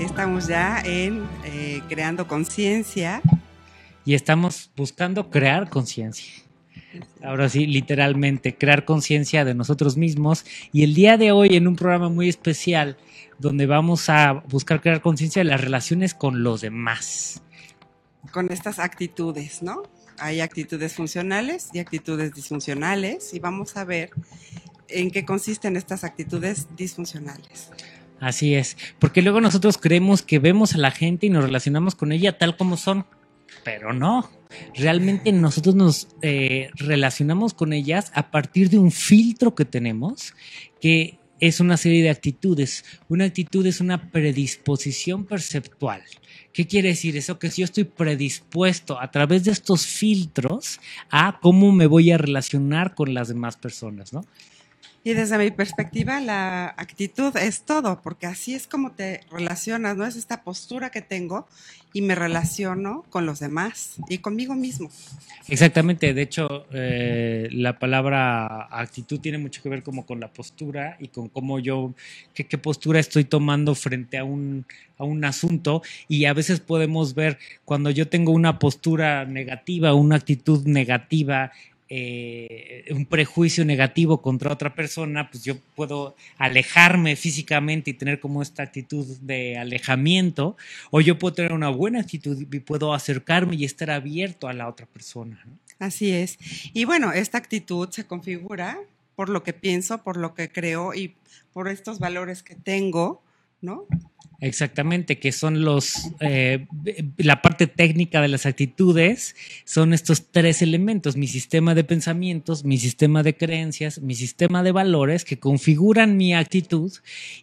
Estamos ya en eh, creando conciencia. Y estamos buscando crear conciencia. Ahora sí, literalmente, crear conciencia de nosotros mismos. Y el día de hoy, en un programa muy especial, donde vamos a buscar crear conciencia de las relaciones con los demás. Con estas actitudes, ¿no? Hay actitudes funcionales y actitudes disfuncionales. Y vamos a ver en qué consisten estas actitudes disfuncionales. Así es, porque luego nosotros creemos que vemos a la gente y nos relacionamos con ella tal como son, pero no. Realmente nosotros nos eh, relacionamos con ellas a partir de un filtro que tenemos que es una serie de actitudes. Una actitud es una predisposición perceptual. ¿Qué quiere decir eso? Que si yo estoy predispuesto a través de estos filtros a cómo me voy a relacionar con las demás personas, ¿no? Y desde mi perspectiva, la actitud es todo, porque así es como te relacionas, ¿no? Es esta postura que tengo y me relaciono con los demás y conmigo mismo. Exactamente, de hecho, eh, la palabra actitud tiene mucho que ver como con la postura y con cómo yo, qué, qué postura estoy tomando frente a un, a un asunto y a veces podemos ver cuando yo tengo una postura negativa, una actitud negativa eh, un prejuicio negativo contra otra persona, pues yo puedo alejarme físicamente y tener como esta actitud de alejamiento, o yo puedo tener una buena actitud y puedo acercarme y estar abierto a la otra persona. Así es. Y bueno, esta actitud se configura por lo que pienso, por lo que creo y por estos valores que tengo, ¿no? Exactamente, que son los, eh, la parte técnica de las actitudes, son estos tres elementos, mi sistema de pensamientos, mi sistema de creencias, mi sistema de valores que configuran mi actitud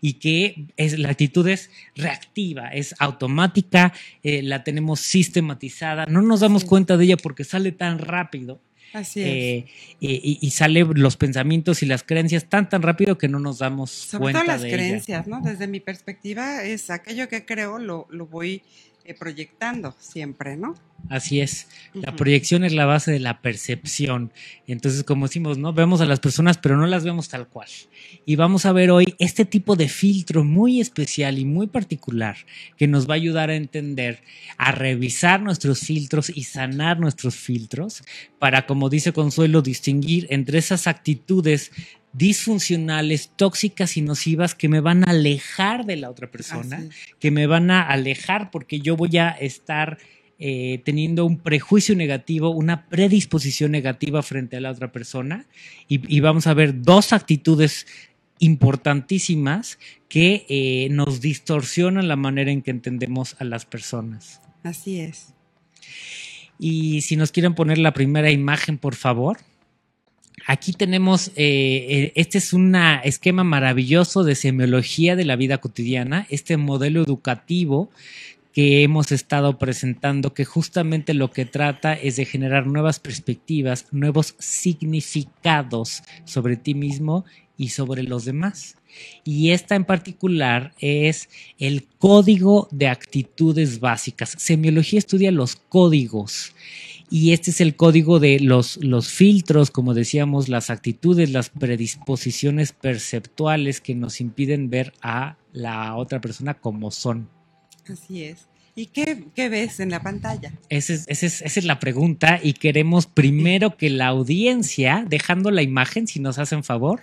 y que es, la actitud es reactiva, es automática, eh, la tenemos sistematizada, no nos damos cuenta de ella porque sale tan rápido Así es. Eh, y, sale los pensamientos y las creencias tan tan rápido que no nos damos Sobre cuenta todo las de creencias, ¿no? Desde mi perspectiva es aquello que creo lo, lo voy proyectando siempre, ¿no? Así es. La proyección es la base de la percepción. Entonces, como decimos, ¿no? Vemos a las personas, pero no las vemos tal cual. Y vamos a ver hoy este tipo de filtro muy especial y muy particular que nos va a ayudar a entender, a revisar nuestros filtros y sanar nuestros filtros para, como dice Consuelo, distinguir entre esas actitudes disfuncionales, tóxicas y nocivas que me van a alejar de la otra persona, que me van a alejar porque yo voy a estar eh, teniendo un prejuicio negativo, una predisposición negativa frente a la otra persona. Y, y vamos a ver dos actitudes importantísimas que eh, nos distorsionan la manera en que entendemos a las personas. Así es. Y si nos quieren poner la primera imagen, por favor. Aquí tenemos, eh, eh, este es un esquema maravilloso de semiología de la vida cotidiana, este modelo educativo que hemos estado presentando, que justamente lo que trata es de generar nuevas perspectivas, nuevos significados sobre ti mismo y sobre los demás. Y esta en particular es el código de actitudes básicas. Semiología estudia los códigos. Y este es el código de los, los filtros, como decíamos, las actitudes, las predisposiciones perceptuales que nos impiden ver a la otra persona como son. Así es. ¿Y qué, qué ves en la pantalla? Esa es, esa es- esa es la pregunta y queremos primero que la audiencia, dejando la imagen, si nos hacen favor,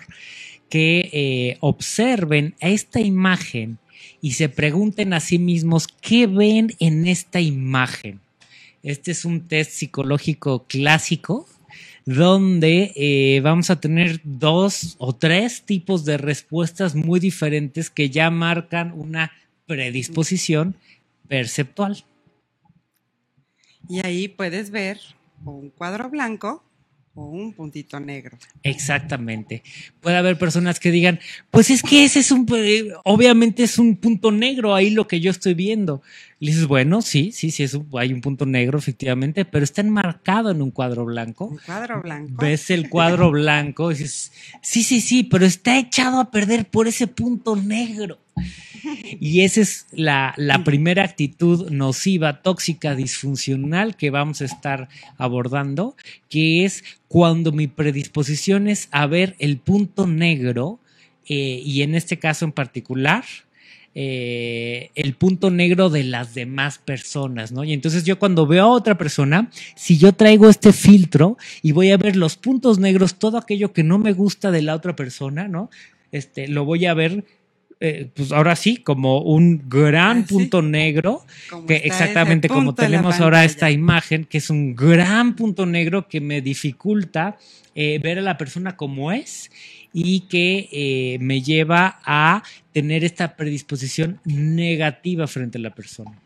que eh, observen esta imagen y se pregunten a sí mismos qué ven en esta imagen. Este es un test psicológico clásico donde eh, vamos a tener dos o tres tipos de respuestas muy diferentes que ya marcan una predisposición perceptual. Y ahí puedes ver un cuadro blanco o un puntito negro. Exactamente. Puede haber personas que digan, pues es que ese es un, eh, obviamente es un punto negro ahí lo que yo estoy viendo. Y dices, bueno, sí, sí, sí, es hay un punto negro efectivamente, pero está enmarcado en un cuadro blanco. Un cuadro blanco. Ves el cuadro blanco y dices, sí, sí, sí, pero está echado a perder por ese punto negro. Y esa es la, primera actitud nociva, tóxica, disfuncional que vamos a estar abordando, que es cuando mi predisposición es a ver el punto negro, eh, y en este caso en particular, eh, el punto negro de las demás personas, ¿no? Y entonces yo cuando veo a otra persona, si yo traigo este filtro y voy a ver los puntos negros, todo aquello que no me gusta de la otra persona, ¿no? Este, lo voy a ver eh, pues ahora sí, como un gran ah, punto negro, que exactamente como tenemos ahora esta imagen, que es un gran punto negro que me dificulta eh, ver a la persona como es y que eh, me lleva a tener esta predisposición negativa frente a la persona.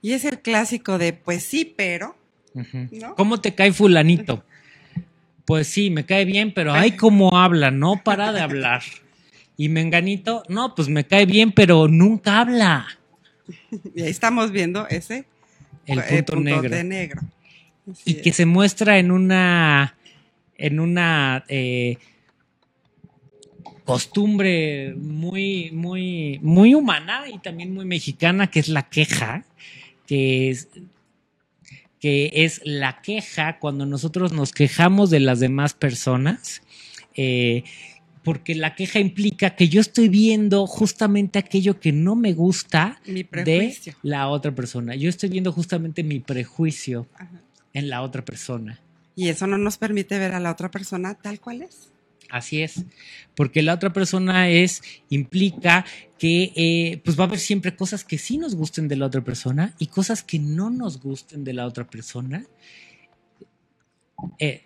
Y es el clásico de, pues sí, pero... ¿Cómo te cae fulanito? Pues sí, me cae bien, pero hay como habla, no para de hablar. Y Menganito, no, pues me cae bien, pero nunca habla. Y ahí estamos viendo ese el eh, punto, negro. De negro. y que se muestra en una en una eh, costumbre muy, muy, muy humana y también muy mexicana, que es la queja, que es, que es la queja cuando nosotros nos quejamos de las demás personas. Eh, porque la queja implica que yo estoy viendo justamente aquello que no me gusta de la otra persona. Yo estoy viendo justamente mi prejuicio en la otra persona. Y eso no nos permite ver a la otra persona tal cual es. Así es, porque la otra persona es, implica que eh, pues va a haber siempre cosas que sí nos gusten de la otra persona y cosas que no nos gusten de la otra persona. Eh,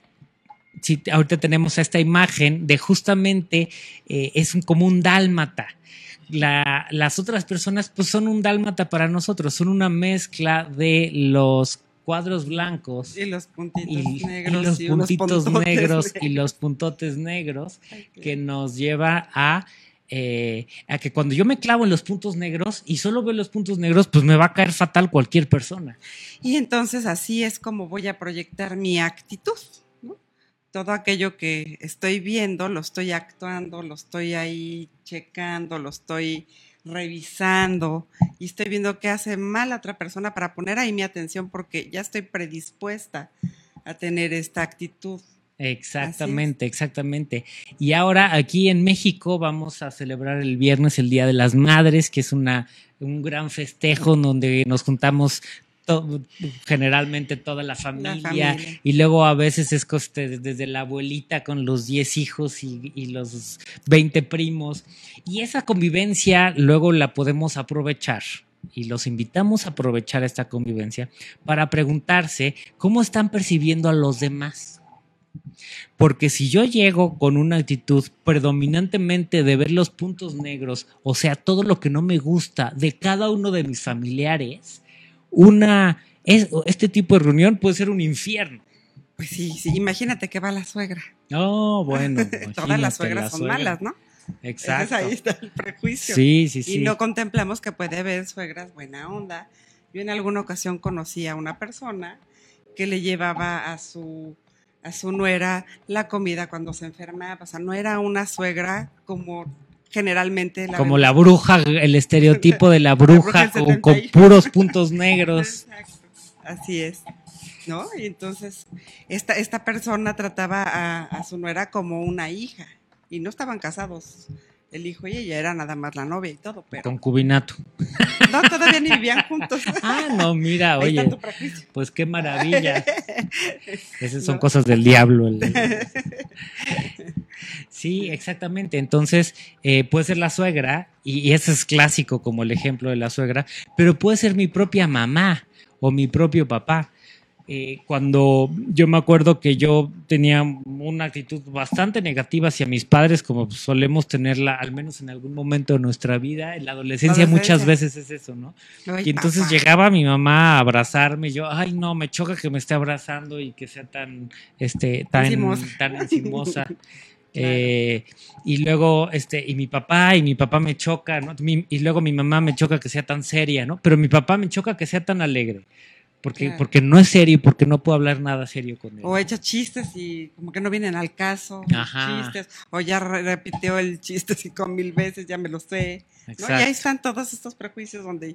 si ahorita tenemos esta imagen de justamente eh, es un, como un dálmata. las otras personas pues son un dálmata para nosotros, son una mezcla de los cuadros blancos y los puntitos negros y los puntitos negros y los puntotes negros que nos lleva a eh, a que cuando yo me clavo en los puntos negros y solo veo los puntos negros, pues me va a caer fatal cualquier persona. Y entonces así es como voy a proyectar mi actitud todo aquello que estoy viendo, lo estoy actuando, lo estoy ahí checando, lo estoy revisando y estoy viendo qué hace mal a otra persona para poner ahí mi atención porque ya estoy predispuesta a tener esta actitud. Exactamente, exactamente. Y ahora aquí en México vamos a celebrar el viernes el Día de las Madres, que es una, un gran festejo donde nos juntamos generalmente toda la familia, y luego a veces es coste, desde la abuelita con los 10 hijos y, y, los 20 primos y esa convivencia luego la podemos aprovechar y los invitamos a aprovechar esta convivencia para preguntarse cómo están percibiendo a los demás. Porque si yo llego con una actitud predominantemente de ver los puntos negros, o sea, todo lo que no me gusta de cada uno de mis familiares, una, este tipo de reunión puede ser un infierno. Pues sí, sí, imagínate que va la suegra. Oh, bueno. Todas las suegras son malas, ¿no? Exacto. ahí está el prejuicio. Sí, sí, sí. Y no contemplamos que puede haber suegras buena onda. Yo en alguna ocasión conocí a una persona que le llevaba a su a su nuera la comida cuando se enfermaba. O sea, no era una suegra como generalmente. Como la bruja, el estereotipo de la bruja, con, puros puntos negros. Así es. ¿No? Y entonces, esta, esta persona trataba a, a su nuera como una hija y no estaban casados el hijo y ella era nada más la novia y todo, pero... Concubinato. No, todavía ni vivían juntos. Ah, no, mira, oye, pues qué maravilla. Esas son cosas del diablo. Sí, exactamente. Entonces, eh, puede ser la suegra, y, y ese es clásico como el ejemplo de la suegra, pero puede ser mi propia mamá o mi propio papá eh, cuando yo me acuerdo que yo tenía una actitud bastante negativa hacia mis padres, como solemos tenerla al menos en algún momento de nuestra vida, en la adolescencia, muchas veces es eso, ¿no? y entonces llegaba mi mamá a abrazarme, y yo, ay no, me choca que me esté abrazando y que sea tan, este, tan encimosa. Tan encimosa. Eh, y luego, este, y mi papá, y mi papá me choca, ¿no? y luego mi mamá me choca que sea tan seria, ¿no? Pero mi papá me choca que sea tan alegre. Porque, porque no es serio y porque no puedo hablar nada serio con él. O echa chistes y como que no vienen al caso. Chistes. O ya repitió el chiste cinco mil veces, ya me lo sé. Y ahí están todos estos prejuicios donde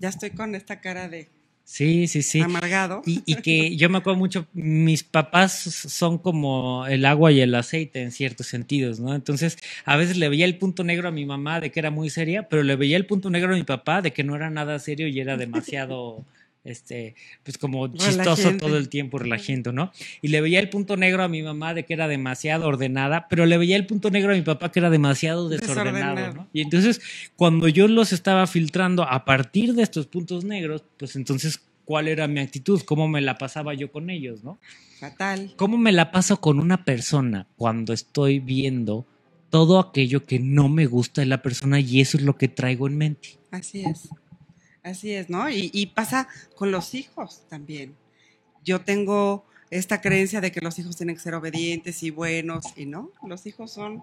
ya estoy con esta cara de Sí, sí, sí. Amargado. Y, y, que yo me acuerdo mucho, mis papás son como el agua y el aceite en ciertos sentidos, ¿no? Entonces, a veces le veía el punto negro a mi mamá de que era muy seria, pero le veía el punto negro a mi papá de que no era nada serio y era demasiado este, pues como chistoso todo el tiempo, relajando, ¿no? Y le veía el punto negro a mi mamá de que era demasiado ordenada, pero le veía el punto negro a mi papá que era demasiado desordenado, ¿no? Y entonces, cuando yo los estaba filtrando a partir de estos puntos negros, pues entonces, ¿cuál era mi actitud? ¿Cómo me la pasaba yo con ellos, ¿no? Fatal. ¿Cómo me la paso con una persona cuando estoy viendo todo aquello que no me gusta de la persona y eso es lo que traigo en mente? Así es. Así es, ¿no? Y, pasa con los hijos también. Yo tengo esta creencia de que los hijos tienen que ser obedientes y buenos, y no, los hijos son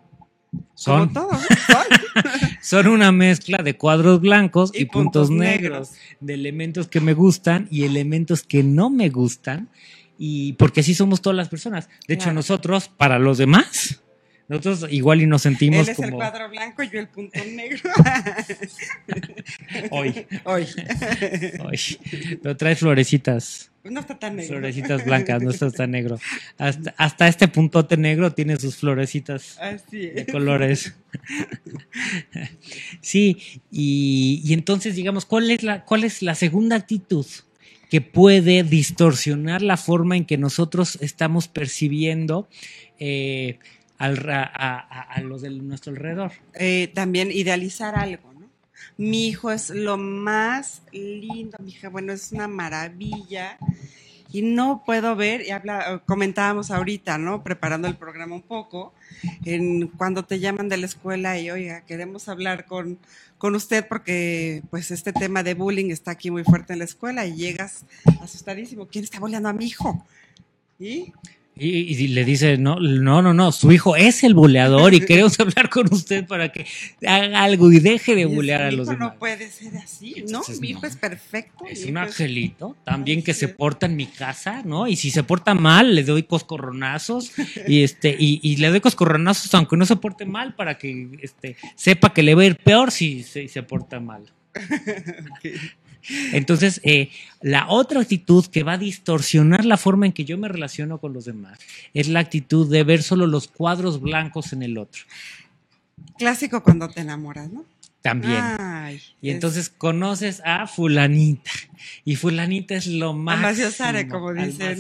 son todos, son. una mezcla de cuadros blancos y, puntos, negros, de elementos que me gustan y elementos que no me gustan, y porque así somos todas las personas. De hecho, nosotros, para los demás, nosotros igual y nos sentimos Él es el cuadro blanco y yo el punto negro. Hoy. Hoy. Hoy. Pero trae florecitas. No está tan negro. Florecitas blancas, no está tan negro. Hasta, hasta este puntote negro tiene sus florecitas de colores. Sí, y, y, entonces, digamos, ¿cuál es, la, ¿cuál es la segunda actitud que puede distorsionar la forma en que nosotros estamos percibiendo eh, a, los de nuestro alrededor. Eh, también idealizar algo, ¿no? Mi hijo es lo más lindo, mi hija, bueno, es una maravilla. Y no puedo ver, y habla, comentábamos ahorita, ¿no? Preparando el programa un poco, en cuando te llaman de la escuela y, oiga, queremos hablar con, con usted porque, pues, este tema de bullying está aquí muy fuerte en la escuela y llegas asustadísimo. ¿Quién está bulleando a mi hijo? ¿Y? Y, le dice, no, no, no, no, su hijo es el buleador y queremos hablar con usted para que haga algo y deje de bulear a los demás. No puede ser así, ¿no? mi hijo es perfecto. Es un angelito, también que se porta en mi casa, ¿no? Y si se porta mal, le doy coscorronazos y este, y, le doy coscorronazos aunque no se porte mal para que este, sepa que le va a ir peor si se, porta mal. Entonces, eh, la otra actitud que va a distorsionar la forma en que yo me relaciono con los demás es la actitud de ver solo los cuadros blancos en el otro. Clásico cuando te enamoras, ¿no? También. y entonces conoces a fulanita. Y fulanita es lo más. como dice.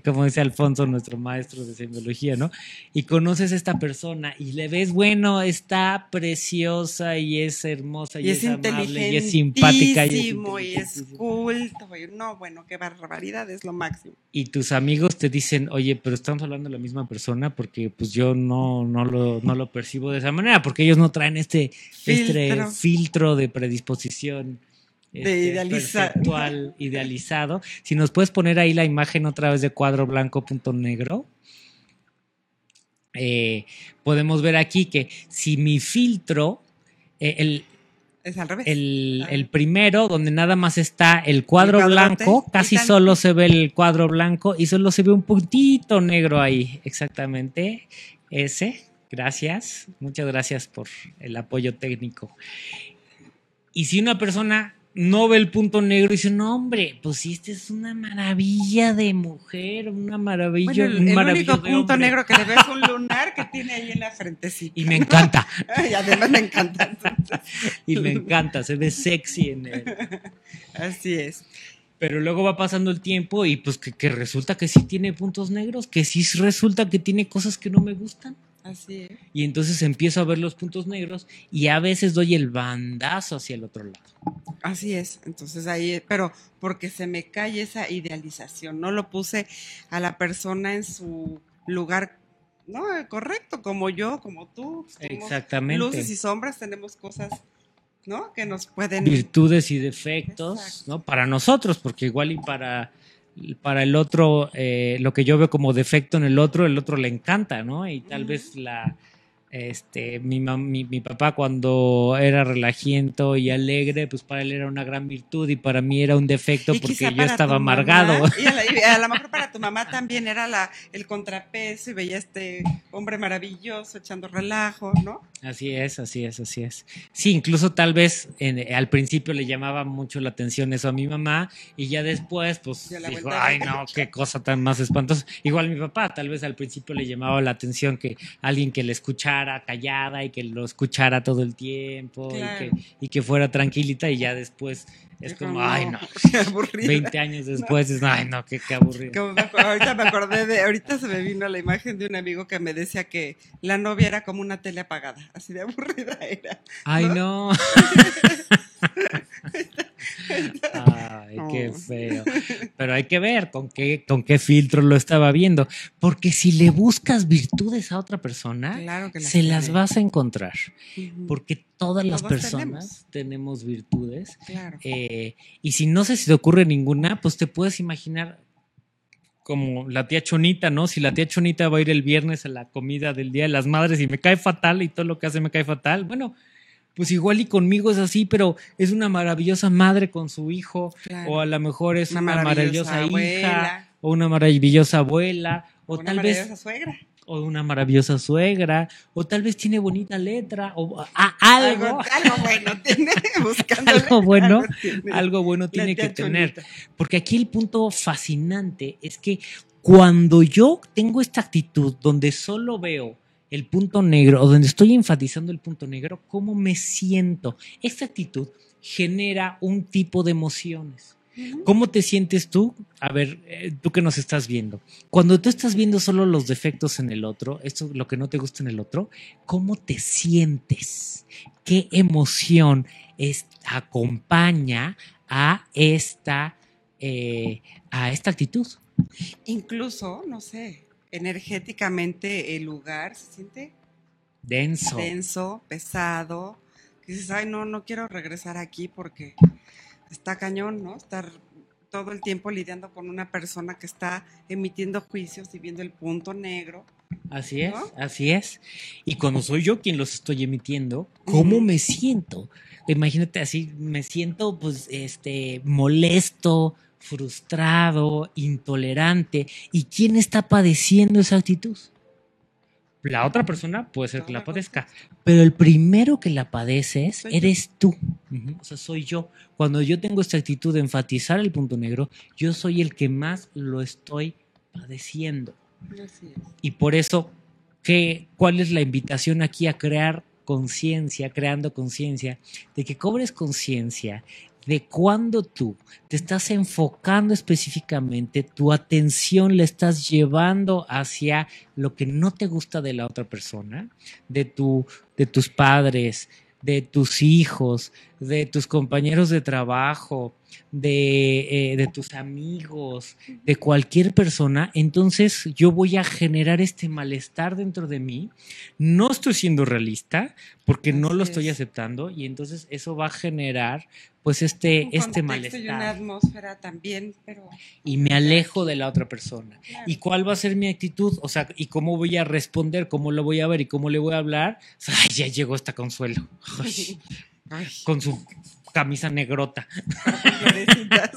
como dice Alfonso, nuestro maestro de semiología, ¿no? Y conoces a esta persona y le ves, bueno, está preciosa y es hermosa y, es, amable y es simpática. Y es, y es culto. No, bueno, qué barbaridad, es lo máximo. Y tus amigos te dicen, oye, pero estamos hablando de la misma persona porque pues yo no, no, lo, no lo percibo de esa manera, porque ellos no traen este filtro, este filtro de predisposición de este, idealizado. Si nos puedes poner ahí la imagen otra vez de cuadro blanco punto negro. Eh, podemos ver aquí que si mi filtro, eh, el, El, primero, donde nada más está el cuadro blanco, casi solo se ve el cuadro blanco y solo se ve un puntito negro ahí, exactamente. Ese. Gracias, muchas gracias por el apoyo técnico. Y si una persona no ve el punto negro y dice, no, hombre, pues si esta es una maravilla de mujer, una maravilla. Bueno, el, el único punto negro que le ve es un lunar que tiene ahí en la frente. Y me encanta. y además me encanta. y me encanta, se ve sexy en él. Así es. Pero luego va pasando el tiempo y pues que, que resulta que sí tiene puntos negros, que sí resulta que tiene cosas que no me gustan. Así es. Y entonces empiezo a ver los puntos negros y a veces doy el bandazo hacia el otro lado. Así es. Entonces ahí, pero porque se me cae esa idealización, no lo puse a la persona en su lugar no, correcto, como yo, como tú. Exactamente. Luces y sombras tenemos cosas, ¿no? Que nos pueden. Virtudes y defectos, Exacto. ¿no? Para nosotros, porque igual y para, para el otro, eh, lo que yo veo como defecto en el otro, el otro le encanta, ¿no? Y tal vez la. Este, mi, mi, mi papá cuando era relajiento y alegre, pues para él era una gran virtud y para mí era un defecto Y porque yo estaba tu mamá, amargado. y a, la- y a lo mejor para tu mamá también era la, el contrapeso y veía este hombre maravilloso echando relajo, ¿no? Así es, así es, así es. Sí, incluso tal vez en- al principio le llamaba mucho la atención eso a mi mamá y ya después pues Ya dijo, ay no, qué cosa tan más espantosa. Igual mi papá, tal vez al principio le llamaba la atención que alguien que le escuchara callada y que lo escuchara todo el tiempo Claro. y, que, y que fuera tranquilita y ya después es como, ay no, qué aburrida. 20 años después es, ay no, qué, qué aburrido. Como me acuerdo- ahorita me acordé de, ahorita se me vino la imagen de un amigo que me decía que la novia era como una tele apagada, así de aburrida era. Ay ¿no? Ay, qué No. feo. Pero hay que ver con qué, con qué filtro lo estaba viendo. Porque si le buscas virtudes a otra persona, se las vas a encontrar. Porque todas las personas tenemos, virtudes. Claro. Eh, y si no sé si te ocurre ninguna, pues te puedes imaginar como la tía Chonita, ¿no? Si la tía Chonita va a ir el viernes a la comida del Día de las Madres y me cae fatal y todo lo que hace me cae fatal, bueno, pues igual y conmigo es así, pero es una maravillosa madre con su hijo, claro. o a lo mejor es una, Una maravillosa, maravillosa hija, o una maravillosa abuela, o Una tal maravillosa vez suegra. o una maravillosa suegra, o tal vez tiene bonita letra, o algo, Algo, algo bueno tiene. Algo bueno, tiene. algo bueno tiene que tener. Chonita. Porque aquí el punto fascinante es que cuando yo tengo esta actitud donde solo veo el punto negro o donde estoy enfatizando el punto negro, ¿cómo me siento? Esta actitud genera un tipo de emociones. ¿Cómo te sientes tú? A ver, eh, tú que nos estás viendo. Cuando tú estás viendo solo los defectos en el otro, esto lo que no te gusta en el otro, ¿cómo te sientes? ¿Qué emoción es, acompaña a esta, eh, a esta actitud? Incluso, no sé, energéticamente el lugar se siente Denso. denso, pesado. Que dices, ay, no, no quiero regresar aquí porque está cañón, ¿no? Estar todo el tiempo lidiando con una persona que está emitiendo juicios y viendo el punto negro. Así es, ¿No? así es. Y cuando soy yo quien los estoy emitiendo, ¿cómo me siento? Imagínate así, me siento pues este molesto, frustrado, intolerante. ¿Y quién está padeciendo esa actitud? La otra persona puede ser que la padezca, pero el primero que la padeces eres tú. O sea, soy yo. Cuando yo tengo esta actitud de enfatizar el punto negro, yo soy el que más lo estoy padeciendo. Y por eso, ¿qué, ¿cuál es la invitación aquí a crear conciencia, creando conciencia, de que cobres conciencia de cuando tú te estás enfocando específicamente, tu atención la estás llevando hacia lo que no te gusta de la otra persona, de, tu, de tus padres, de tus hijos, de tus compañeros de trabajo, de, eh, de tus amigos, de cualquier persona, entonces yo voy a generar este malestar dentro de mí. No estoy siendo realista porque no lo estoy es. aceptando y entonces eso va a generar pues este, Un este contexto Y una malestar atmósfera también, pero y me alejo de la otra persona. claro, ¿Y cuál va a ser mi actitud? O sea, ¿y cómo voy a responder? ¿Cómo lo voy a ver? ¿Y cómo le voy a hablar? Ay, ya llegó esta consuelo. Ay, Ay, con su camisa negrota. florecitas.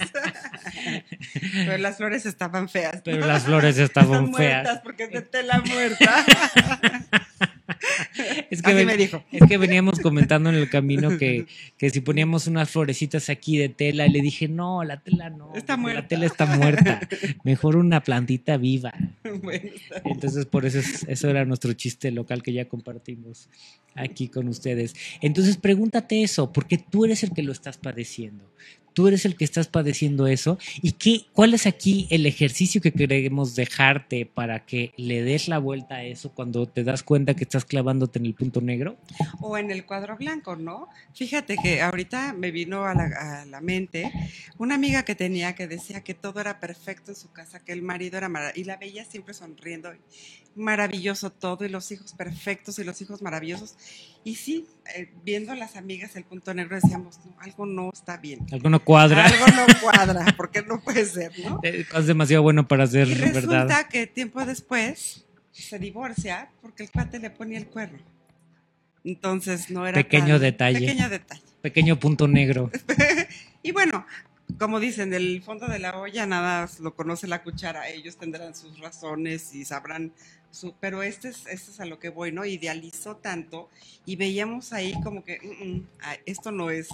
Pero las flores estaban feas. Pero las flores estaban Están feas. muertas porque es de tela muerta. Es que, Así ven- me dijo. es que veníamos comentando en el camino que, que si poníamos unas florecitas aquí de tela, y le dije, no, la tela no. Está muerta. La tela está muerta. Mejor una plantita viva. Bueno, Entonces, por eso es- eso era nuestro chiste local que ya compartimos aquí con ustedes. Entonces pregúntate eso, porque tú eres el que lo estás padeciendo tú eres el que estás padeciendo eso. ¿Y qué, cuál es aquí el ejercicio que queremos dejarte para que le des la vuelta a eso cuando te das cuenta que estás clavándote en el punto negro? O en el cuadro blanco, ¿no? Fíjate que ahorita me vino a la, a la mente una amiga que tenía que decía que todo era perfecto en su casa, que el marido era maravilloso, y la veía siempre sonriendo, maravilloso todo, y los hijos perfectos y los hijos maravillosos. Y sí, eh, viendo las amigas el punto negro decíamos, no, algo no está bien. Algo no cuadra. Algo no cuadra, porque no puede ser, ¿no? Es demasiado bueno para ser y verdad. resulta que tiempo después se divorcia porque el cuate le ponía el cuerno. Entonces no era Pequeño tan- detalle. Pequeño detalle. Pequeño punto negro. Y bueno, como dicen, el fondo de la olla nada lo conoce la cuchara. Ellos tendrán sus razones y sabrán su, pero este es, este es a lo que voy, ¿no? Idealizó tanto y veíamos ahí como que "Mm, mm, ah, esto no es.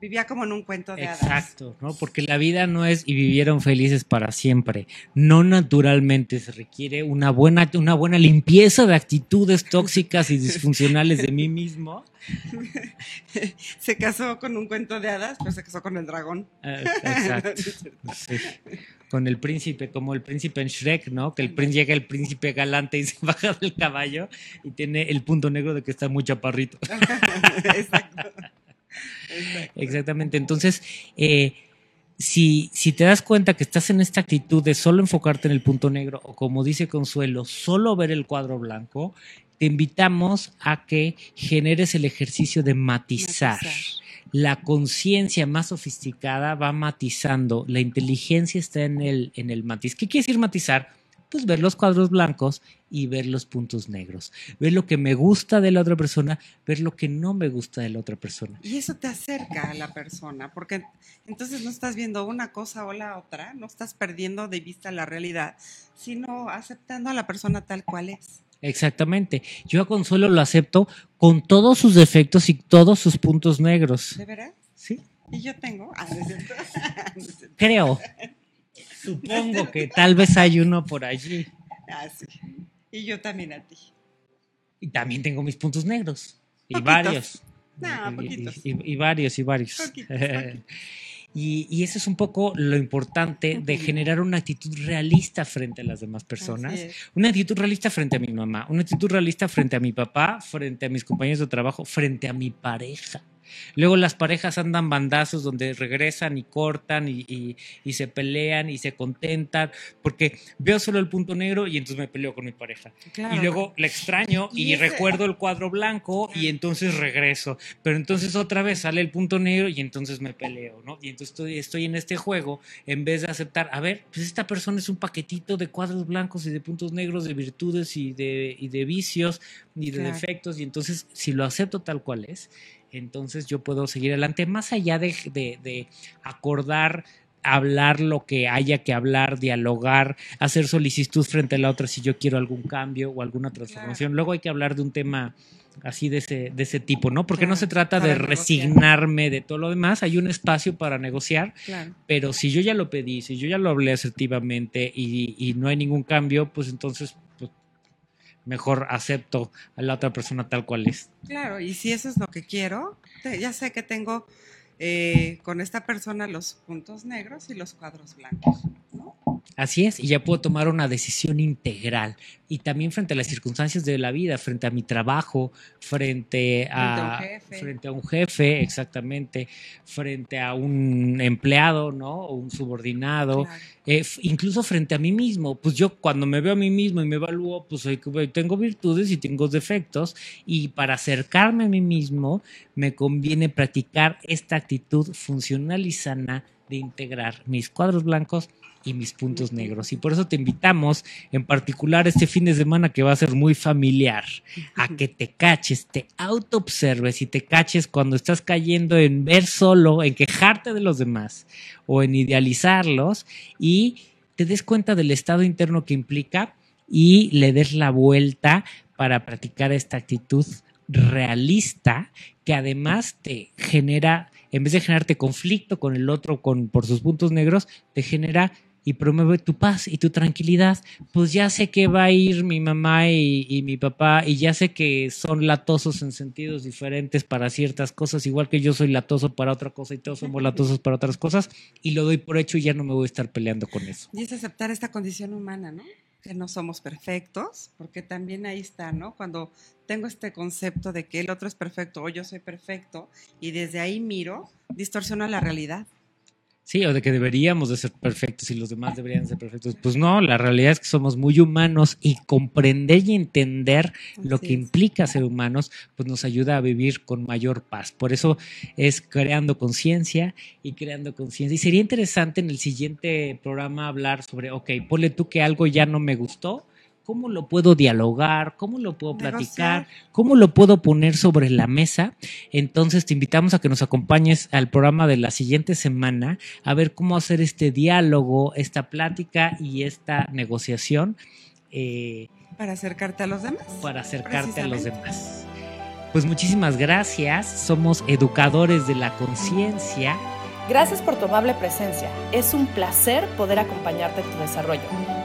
Vivía como en un cuento de hadas. Exacto, ¿no? Porque la vida no es y vivieron felices para siempre. No naturalmente se requiere una buena, una buena limpieza de actitudes tóxicas y disfuncionales de mí mismo. Se casó con un cuento de hadas, pero se casó con el dragón. Eh, Exacto. Sí. Con el príncipe, como el príncipe en Shrek, ¿no? Que el príncipe llega el príncipe galante y se baja del caballo y tiene el punto negro de que está muy chaparrito. Exacto. Exactamente. Entonces, eh, si, si te das cuenta que estás en esta actitud de solo enfocarte en el punto negro, o como dice Consuelo, solo ver el cuadro blanco, te invitamos a que generes el ejercicio de matizar. Matizar. La conciencia más sofisticada va matizando. La inteligencia está en el, en el matiz. ¿Qué quiere decir matizar? Pues ver los cuadros blancos y ver los puntos negros. Ver lo que me gusta de la otra persona, ver lo que no me gusta de la otra persona. Y eso te acerca a la persona, porque entonces no estás viendo una cosa o la otra, no estás perdiendo de vista la realidad, sino aceptando a la persona tal cual es. Exactamente. Yo a Consuelo lo acepto con todos sus defectos y todos sus puntos negros. ¿De veras? Sí. Y yo tengo. Ah. Creo. Supongo que tal vez hay uno por allí. Ah, sí. Y yo también a ti. Y también tengo mis puntos negros. Y Poquitos. varios. No, Y- y- poquitos. Y, y varios, y varios. Poquitos, poquitos. Y, y eso es un poco lo importante de generar una actitud realista frente a las demás personas. Una actitud realista frente a mi mamá, una actitud realista frente a mi papá, frente a mis compañeros de trabajo, frente a mi pareja. Luego las parejas andan bandazos donde regresan y cortan y, y- y se pelean y se contentan porque veo solo el punto negro y entonces me peleo con mi pareja. Claro. Y luego la extraño y, Y ese- recuerdo el cuadro blanco y entonces regreso. Pero entonces otra vez sale el punto negro y entonces me peleo, ¿no? Y entonces estoy, estoy en este juego en vez de aceptar, a ver, pues esta persona es un paquetito de cuadros blancos y de puntos negros, de virtudes y de, y de vicios y de Claro. defectos. Y entonces si lo acepto tal cual es, entonces yo puedo seguir adelante más allá de, de- de acordar hablar lo que haya que hablar, dialogar, hacer solicitud frente a la otra si yo quiero algún cambio o alguna transformación. Luego hay que hablar de un tema así de ese, de ese tipo, ¿no? Porque no se trata de negociar. resignarme de todo lo demás, hay un espacio para negociar, Claro. pero si yo ya lo pedí, si yo ya lo hablé asertivamente y, y no hay ningún cambio, pues entonces mejor acepto a la otra persona tal cual es. Claro, y si eso es lo que quiero, ya sé que tengo eh, con esta persona los puntos negros y los cuadros blancos. Así es, y ya puedo tomar una decisión integral. Y también frente a las circunstancias de la vida, frente a mi trabajo, frente a, Frente a un jefe. frente a un jefe, exactamente, frente a un empleado, ¿no? O un subordinado, Claro. eh, incluso frente a mí mismo. Pues yo cuando me veo a mí mismo y me evalúo, pues soy, tengo virtudes y tengo defectos. Y para acercarme a mí mismo, me conviene practicar esta actitud funcional y sana de integrar mis cuadros blancos y mis puntos negros. Y por eso te invitamos, en particular este fin de semana que va a ser muy familiar, a que te caches, te autoobserves y te caches cuando estás cayendo en ver solo, en quejarte de los demás o en idealizarlos y te des cuenta del estado interno que implica y le des la vuelta para practicar esta actitud realista que además te genera, en vez de generarte conflicto con el otro con, por sus puntos negros, te genera y promueve tu paz y tu tranquilidad, pues ya sé que va a ir mi mamá y, mi papá y ya sé que son latosos en sentidos diferentes para ciertas cosas, igual que yo soy latoso para otra cosa y todos somos latosos para otras cosas y lo doy por hecho y ya no me voy a estar peleando con eso. Y es aceptar esta condición humana, ¿no? Que no somos perfectos, porque también ahí está, ¿no? Cuando tengo este concepto de que el otro es perfecto o yo soy perfecto y desde ahí miro, distorsiona la realidad. Sí, o de que deberíamos de ser perfectos y los demás deberían ser perfectos. Pues no, la realidad es que somos muy humanos y comprender y entender lo que es. implica ser humanos, pues nos ayuda a vivir con mayor paz. Por eso es creando conciencia y creando conciencia. Y sería interesante en el siguiente programa hablar sobre, ok, ponle tú que algo ya no me gustó. ¿Cómo lo puedo dialogar? ¿Cómo lo puedo platicar? Negociar. ¿Cómo lo puedo poner sobre la mesa? Entonces te invitamos a que nos acompañes al programa de la siguiente semana a ver cómo hacer este diálogo, esta plática y esta negociación eh, Para acercarte a los demás. para acercarte a los demás. Pues muchísimas gracias. Somos educadores de la conciencia. Gracias por tu amable presencia. Es un placer poder acompañarte en tu desarrollo.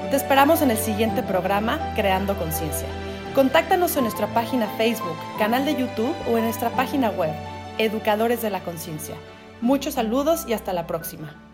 Te esperamos en el siguiente programa Creando Conciencia. Contáctanos en nuestra página Facebook, canal de YouTube o en nuestra página web, Educadores de la Conciencia. Muchos saludos y hasta la próxima.